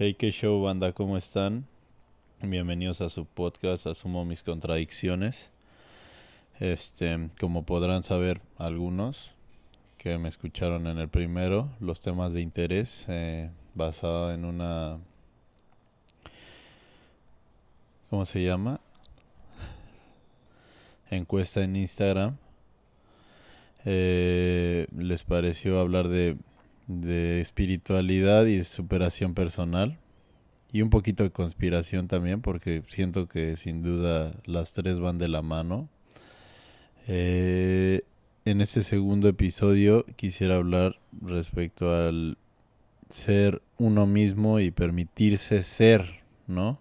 Hey, qué show, banda, ¿cómo están? Bienvenidos a su podcast, Asumo mis contradicciones. Este, como podrán saber algunos que me escucharon en el primero, los temas de interés eh, basado en una ¿cómo se llama? Encuesta en Instagram. Eh, les pareció hablar de de espiritualidad y de superación personal. Y un poquito de conspiración también, porque siento que sin duda las tres van de la mano. Eh, en este segundo episodio quisiera hablar respecto al ser uno mismo y permitirse ser, ¿no?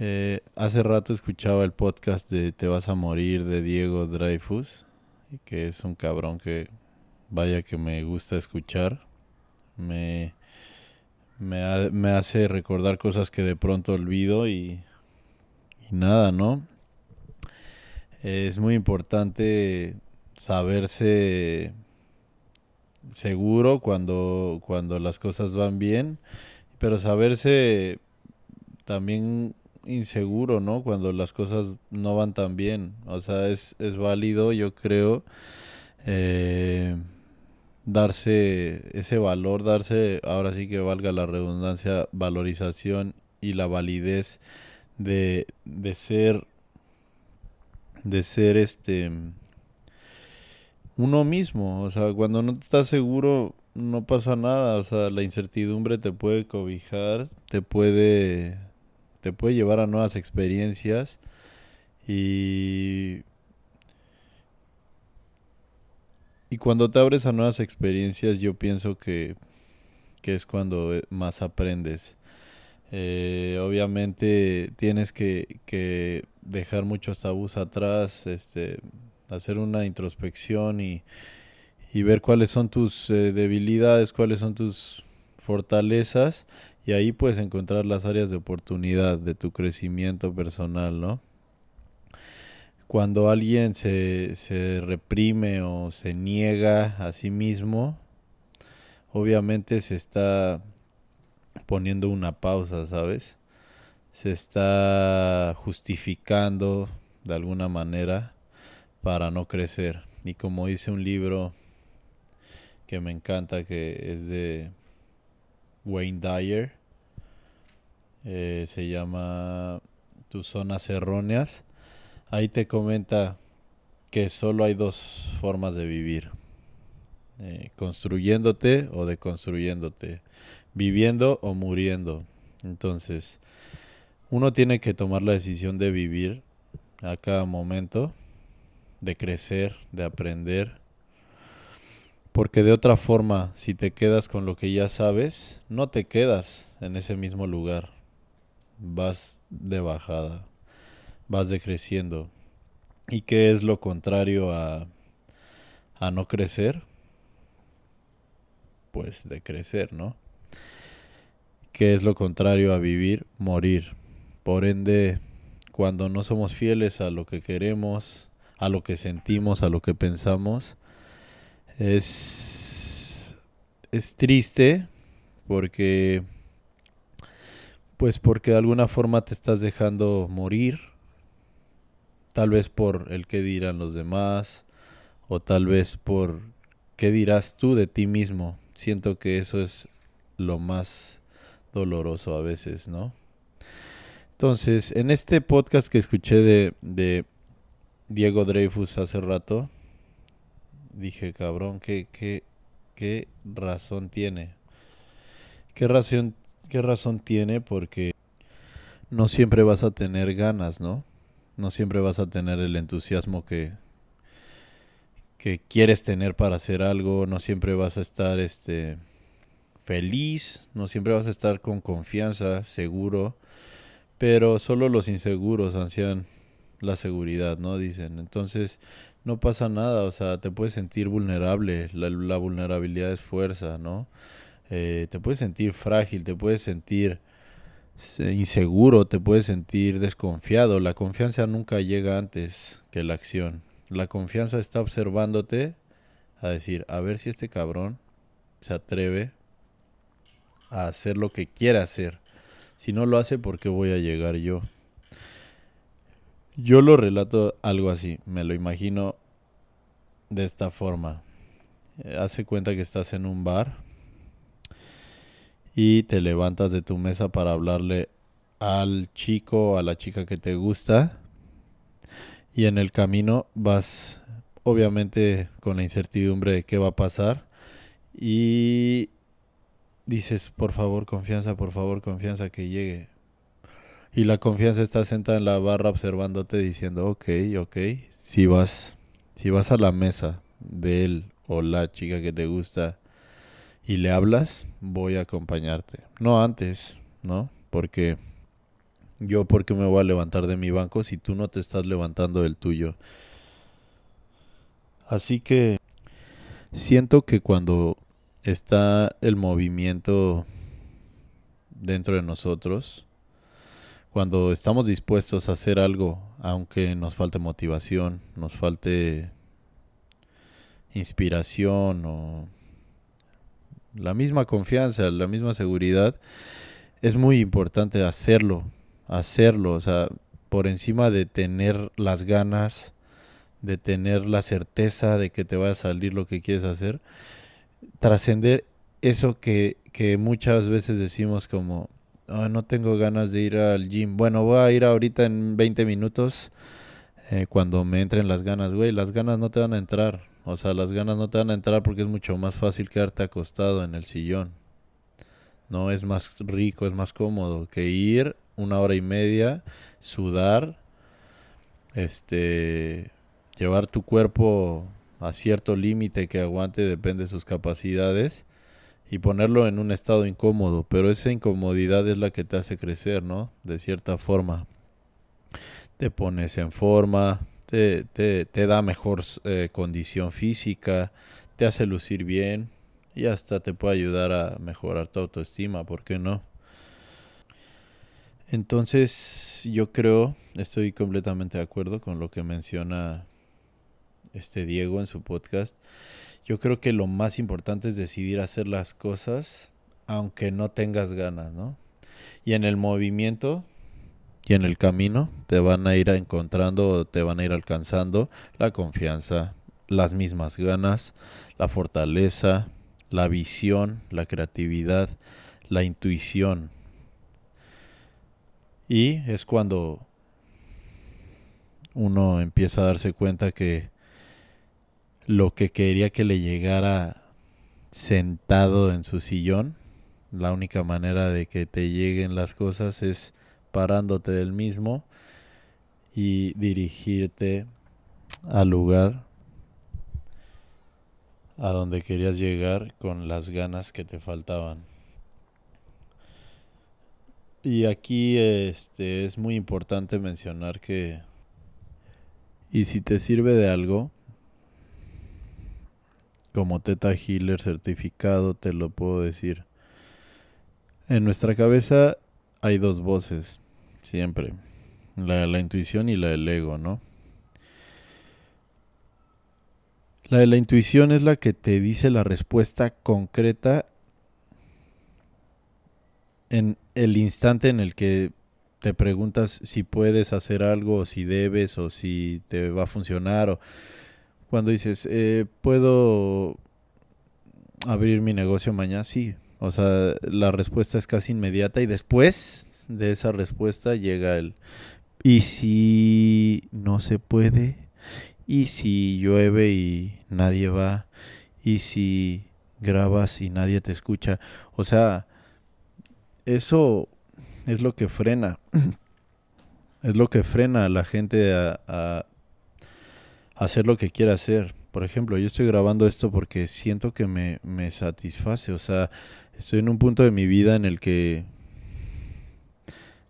Eh, hace rato escuchaba el podcast de Te vas a morir de Diego Dreyfus, que es un cabrón que vaya que me gusta escuchar. Me, me, hace recordar cosas que de pronto olvido y, y nada, ¿no? Es muy importante saberse seguro cuando, cuando las cosas van bien, pero saberse también inseguro, ¿no? Cuando las cosas no van tan bien. O sea, es, es válido, yo creo. Eh, darse ese valor, darse, ahora sí que valga la redundancia, valorización y la validez de, de ser, de ser este, uno mismo. O sea, cuando no estás seguro, no pasa nada. O sea, la incertidumbre te puede cobijar, te puede, te puede llevar a nuevas experiencias y Y cuando te abres a nuevas experiencias, yo pienso que, es cuando eh, más aprendes. Eh, obviamente tienes que, dejar muchos tabús atrás, este, hacer una introspección y, ver cuáles son tus eh, debilidades, cuáles son tus fortalezas y ahí puedes encontrar las áreas de oportunidad de tu crecimiento personal, ¿no? Cuando alguien se, se reprime o se niega a sí mismo, obviamente se está poniendo una pausa, ¿sabes? Se está justificando de alguna manera para no crecer. Y como dice un libro que me encanta, que es de Wayne Dyer, eh, se llama Tus zonas erróneas Ahí te comenta que solo hay dos formas de vivir. Eh, construyéndote o deconstruyéndote. Viviendo o muriendo. Entonces, uno tiene que tomar la decisión de vivir a cada momento, de crecer, de aprender. Porque de otra forma, si te quedas con lo que ya sabes, no te quedas en ese mismo lugar. Vas de bajada vas decreciendo. ¿Y qué es lo contrario a, a no crecer? Pues de crecer, ¿no? ¿Qué es lo contrario a vivir? Morir. Por ende, cuando no somos fieles a lo que queremos, a lo que sentimos, a lo que pensamos, es, es triste porque pues porque de alguna forma te estás dejando morir tal vez por el que dirán los demás o tal vez por qué dirás tú de ti mismo. Siento que eso es lo más doloroso a veces, ¿no? Entonces, en este podcast que escuché de, de Diego Dreyfus hace rato, dije, cabrón, ¿qué, qué, qué razón tiene? ¿Qué razón, ¿Qué razón tiene? Porque no siempre vas a tener ganas, ¿no? No siempre vas a tener el entusiasmo que, que quieres tener para hacer algo, no siempre vas a estar este feliz, no siempre vas a estar con confianza, seguro, pero solo los inseguros ansían la seguridad, ¿no? Dicen. Entonces, no pasa nada, o sea, te puedes sentir vulnerable, la, vulnerabilidad es fuerza, ¿no? Eh, te puedes sentir frágil, te puedes sentir inseguro, te puedes sentir desconfiado. La confianza nunca llega antes que la acción. La confianza está observándote a decir, a ver si este cabrón se atreve a hacer lo que quiere hacer. Si no lo hace, ¿por qué voy a llegar yo? Yo lo relato algo así, me lo imagino de esta forma. Eh, hace cuenta que estás en un bar y te levantas de tu mesa para hablarle al chico a la chica que te gusta y en el camino vas obviamente con la incertidumbre de qué va a pasar y dices por favor confianza, por favor confianza que llegue. Y la confianza está sentada en la barra observándote diciendo ok, ok, si vas, si vas a la mesa de él o la chica que te gusta y le hablas, voy a acompañarte. No antes, ¿no? Porque yo porque me voy a levantar de mi banco si tú no te estás levantando del tuyo. Así que siento que cuando está el movimiento dentro de nosotros, cuando estamos dispuestos a hacer algo, aunque nos falte motivación, nos falte inspiración o la misma confianza, la misma seguridad, es muy importante hacerlo, hacerlo, o sea, por encima de tener las ganas, de tener la certeza de que te va a salir lo que quieres hacer, trascender eso que, que, muchas veces decimos como, no tengo ganas de ir al gym, bueno, voy a ir ahorita en 20 minutos eh, cuando me entren las ganas, güey, las ganas no te van a entrar, o sea, las ganas no te van a entrar porque es mucho más fácil quedarte acostado en el sillón. No es más rico, es más cómodo que ir una hora y media, sudar, este, llevar tu cuerpo a cierto límite que aguante, depende de sus capacidades, y ponerlo en un estado incómodo, pero esa incomodidad es la que te hace crecer, ¿no? De cierta forma. Te pones en forma, te, da mejor eh, condición física, te hace lucir bien y hasta te puede ayudar a mejorar tu autoestima, ¿por qué no? Entonces yo creo, estoy completamente de acuerdo con lo que menciona este Diego en su podcast. Yo creo que lo más importante es decidir hacer las cosas aunque no tengas ganas, ¿no? Y en el movimiento y en el camino te van a ir encontrando, te van a ir alcanzando la confianza, las mismas ganas, la fortaleza, la visión, la creatividad, la intuición. Y es cuando uno empieza a darse cuenta que lo que quería que le llegara sentado en su sillón, la única manera de que te lleguen las cosas es parándote del mismo y dirigirte al lugar a donde querías llegar con las ganas que te faltaban. Y aquí este es muy importante mencionar que y si te sirve de algo como Teta Healer certificado te lo puedo decir. En nuestra cabeza hay dos voces, siempre. La, la intuición y la del ego, ¿no? La de la intuición es la que te dice la respuesta concreta en el instante en el que te preguntas si puedes hacer algo, o si debes, o si te va a funcionar, o cuando dices, eh, ¿puedo abrir mi negocio mañana? Sí. O sea, la respuesta es casi inmediata y después de esa respuesta llega el, ¿y si no se puede? ¿Y si llueve y nadie va? ¿Y si grabas y nadie te escucha? O sea, eso es lo que frena. es lo que frena a la gente a, hacer lo que quiera hacer. Por ejemplo, yo estoy grabando esto porque siento que me, me satisface. O sea, estoy en un punto de mi vida en el que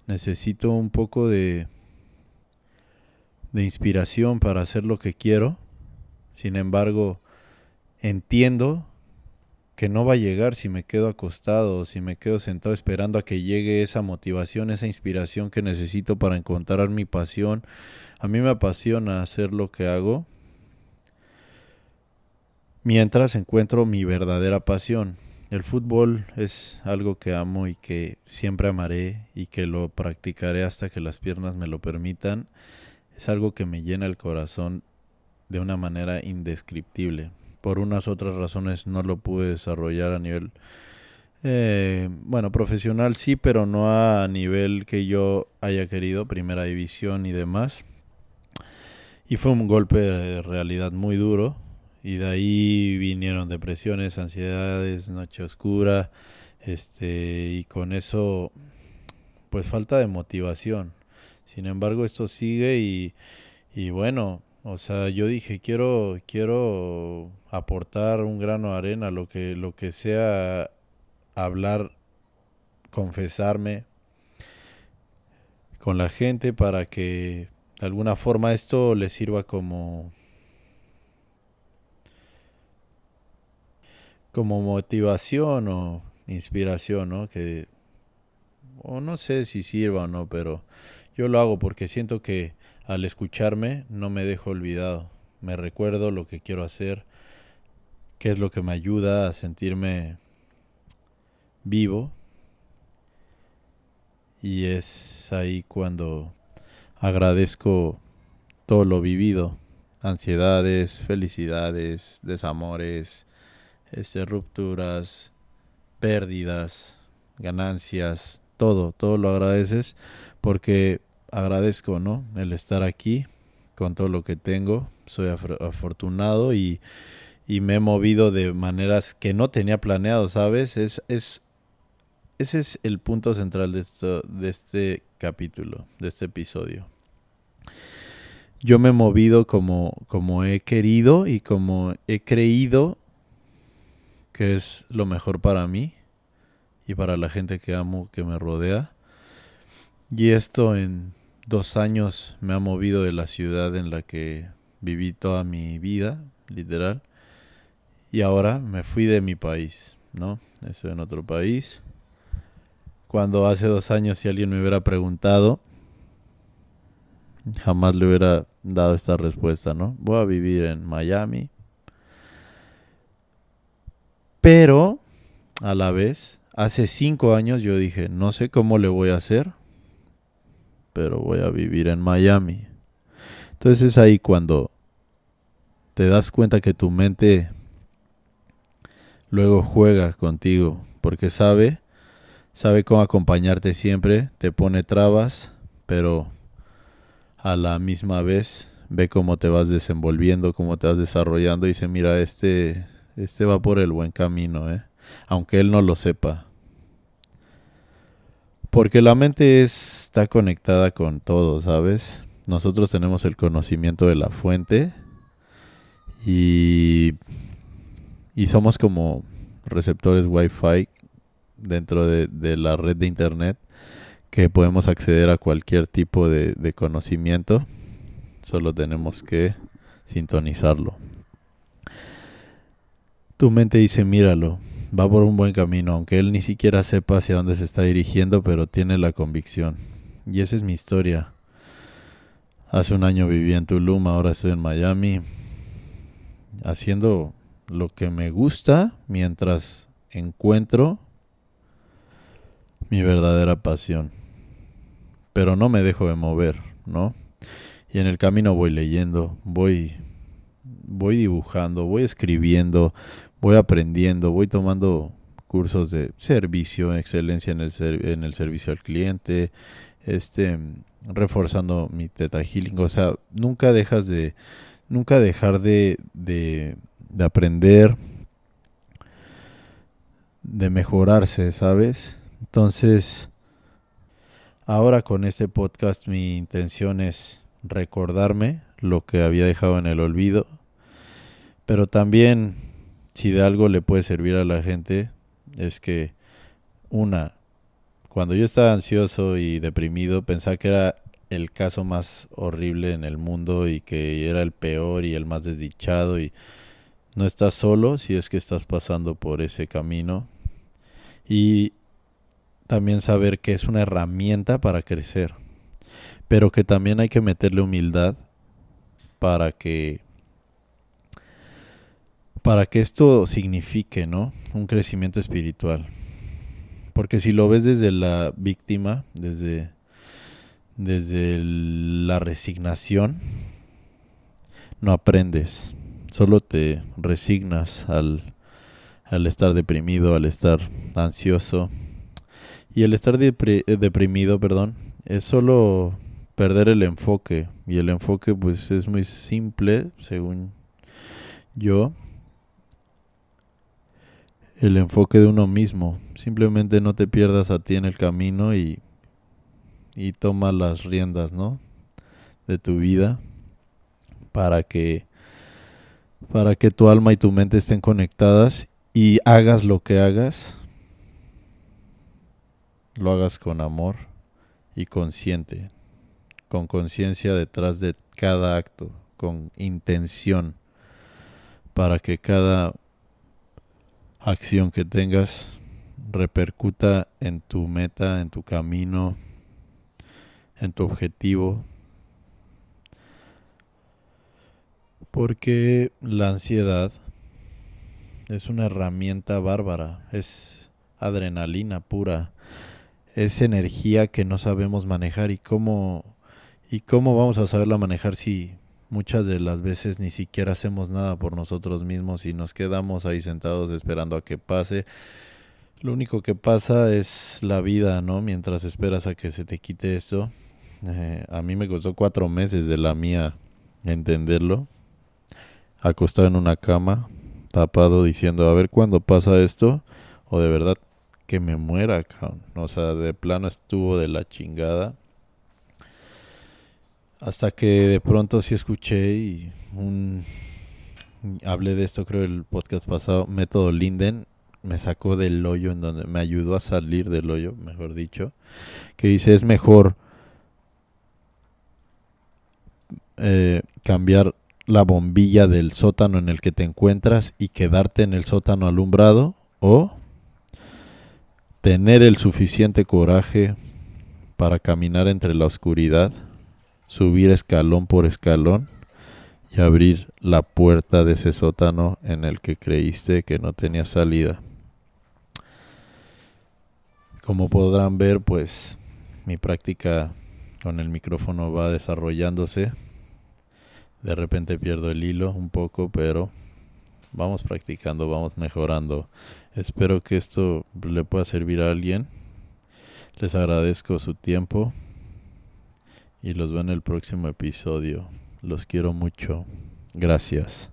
necesito un poco de, de inspiración para hacer lo que quiero. Sin embargo, entiendo que no va a llegar si me quedo acostado o si me quedo sentado esperando a que llegue esa motivación, esa inspiración que necesito para encontrar mi pasión. A mí me apasiona hacer lo que hago mientras encuentro mi verdadera pasión. El fútbol es algo que amo y que siempre amaré y que lo practicaré hasta que las piernas me lo permitan. Es algo que me llena el corazón de una manera indescriptible. Por unas otras razones no lo pude desarrollar a nivel, eh, bueno, profesional sí, pero no a nivel que yo haya querido, primera división y demás. Y fue un golpe de realidad muy duro. Y de ahí vinieron depresiones, ansiedades, noche oscura. Este, y con eso, pues falta de motivación. Sin embargo, esto sigue y, y bueno, o sea, yo dije, quiero, quiero aportar un grano de arena, lo que, lo que sea hablar, confesarme con la gente para que de alguna forma esto le sirva como como motivación o inspiración, ¿no? Que o no sé si sirva o no, pero yo lo hago porque siento que al escucharme no me dejo olvidado. Me recuerdo lo que quiero hacer, qué es lo que me ayuda a sentirme vivo. Y es ahí cuando agradezco todo lo vivido, ansiedades, felicidades, desamores, este, rupturas, pérdidas, ganancias, todo, todo lo agradeces porque agradezco, ¿no? El estar aquí con todo lo que tengo. Soy afortunado y, y, me he movido de maneras que no tenía planeado, ¿sabes? Es, es, ese es el punto central de, esto, de este capítulo, de este episodio. Yo me he movido como, como he querido y como he creído que es lo mejor para mí y para la gente que amo, que me rodea. Y esto en dos años me ha movido de la ciudad en la que viví toda mi vida, literal. Y ahora me fui de mi país, ¿no? Estoy en otro país. Cuando hace dos años si alguien me hubiera preguntado, jamás le hubiera dado esta respuesta, ¿no? Voy a vivir en Miami. Pero, a la vez, hace cinco años yo dije, no sé cómo le voy a hacer, pero voy a vivir en Miami. Entonces es ahí cuando te das cuenta que tu mente luego juega contigo, porque sabe, sabe cómo acompañarte siempre, te pone trabas, pero a la misma vez ve cómo te vas desenvolviendo, cómo te vas desarrollando y dice, mira, este, este va por el buen camino, ¿eh? aunque él no lo sepa. Porque la mente está conectada con todo, ¿sabes? Nosotros tenemos el conocimiento de la fuente y, y somos como receptores Wi-Fi dentro de, la red de Internet que podemos acceder a cualquier tipo de, de conocimiento. Solo tenemos que sintonizarlo. Tu mente dice, míralo, va por un buen camino, aunque él ni siquiera sepa hacia dónde se está dirigiendo, pero tiene la convicción. Y esa es mi historia. Hace un año viví en Tulum, ahora estoy en Miami, haciendo lo que me gusta mientras encuentro mi verdadera pasión. Pero no me dejo de mover, ¿no? Y en el camino voy leyendo, voy voy dibujando, voy escribiendo, voy aprendiendo, voy tomando cursos de servicio, excelencia en el, servicio al cliente, este, reforzando mi teta healing. O sea, nunca dejas de, nunca dejar de, de, de aprender, de mejorarse, ¿sabes? Entonces, ahora con este podcast mi intención es recordarme lo que había dejado en el olvido, pero también si de algo le puede servir a la gente, es que una, cuando yo estaba ansioso y deprimido, pensaba que era el caso más horrible en el mundo y que era el peor y el más desdichado y no estás solo si es que estás pasando por ese camino. Y también saber que es una herramienta para crecer, pero que también hay que meterle humildad para que para que esto signifique, ¿no? Un crecimiento espiritual. Porque si lo ves desde la víctima, desde, desde la resignación, no aprendes, solo te resignas al, al estar deprimido, al estar ansioso. Y el estar deprimido, perdón, es solo perder el enfoque. Y el enfoque pues es muy simple, según yo. El enfoque de uno mismo. Simplemente no te pierdas a ti en el camino y, y toma las riendas, ¿no? De tu vida para que para que tu alma y tu mente estén conectadas y hagas lo que hagas, lo hagas con amor y consciente, con conciencia detrás de cada acto, con intención, para que cada acción que tengas repercuta en tu meta, en tu camino, en tu objetivo. Porque la ansiedad es una herramienta bárbara, es adrenalina pura, es energía que no sabemos manejar y cómo y cómo vamos a saberla manejar si muchas de las veces ni siquiera hacemos nada por nosotros mismos y nos quedamos ahí sentados esperando a que pase. Lo único que pasa es la vida, ¿no? Mientras esperas a que se te quite esto. Eh, a mí me costó cuatro meses de la mía entenderlo. Acostado en una cama, tapado diciendo, a ver cuándo pasa esto, o de verdad que me muera, cabrón. O sea, de plano estuvo de la chingada. Hasta que de pronto sí escuché y un... Hablé de esto creo el podcast pasado, Método Linden, me sacó del hoyo en donde me ayudó a salir del hoyo, mejor dicho, que dice es mejor eh, cambiar la bombilla del sótano en el que te encuentras y quedarte en el sótano alumbrado o tener el suficiente coraje para caminar entre la oscuridad, subir escalón por escalón y abrir la puerta de ese sótano en el que creíste que no tenía salida. Como podrán ver, pues mi práctica con el micrófono va desarrollándose de repente pierdo el hilo un poco, pero vamos practicando, vamos mejorando. Espero que esto le pueda servir a alguien. Les agradezco su tiempo y los veo en el próximo episodio. Los quiero mucho. Gracias.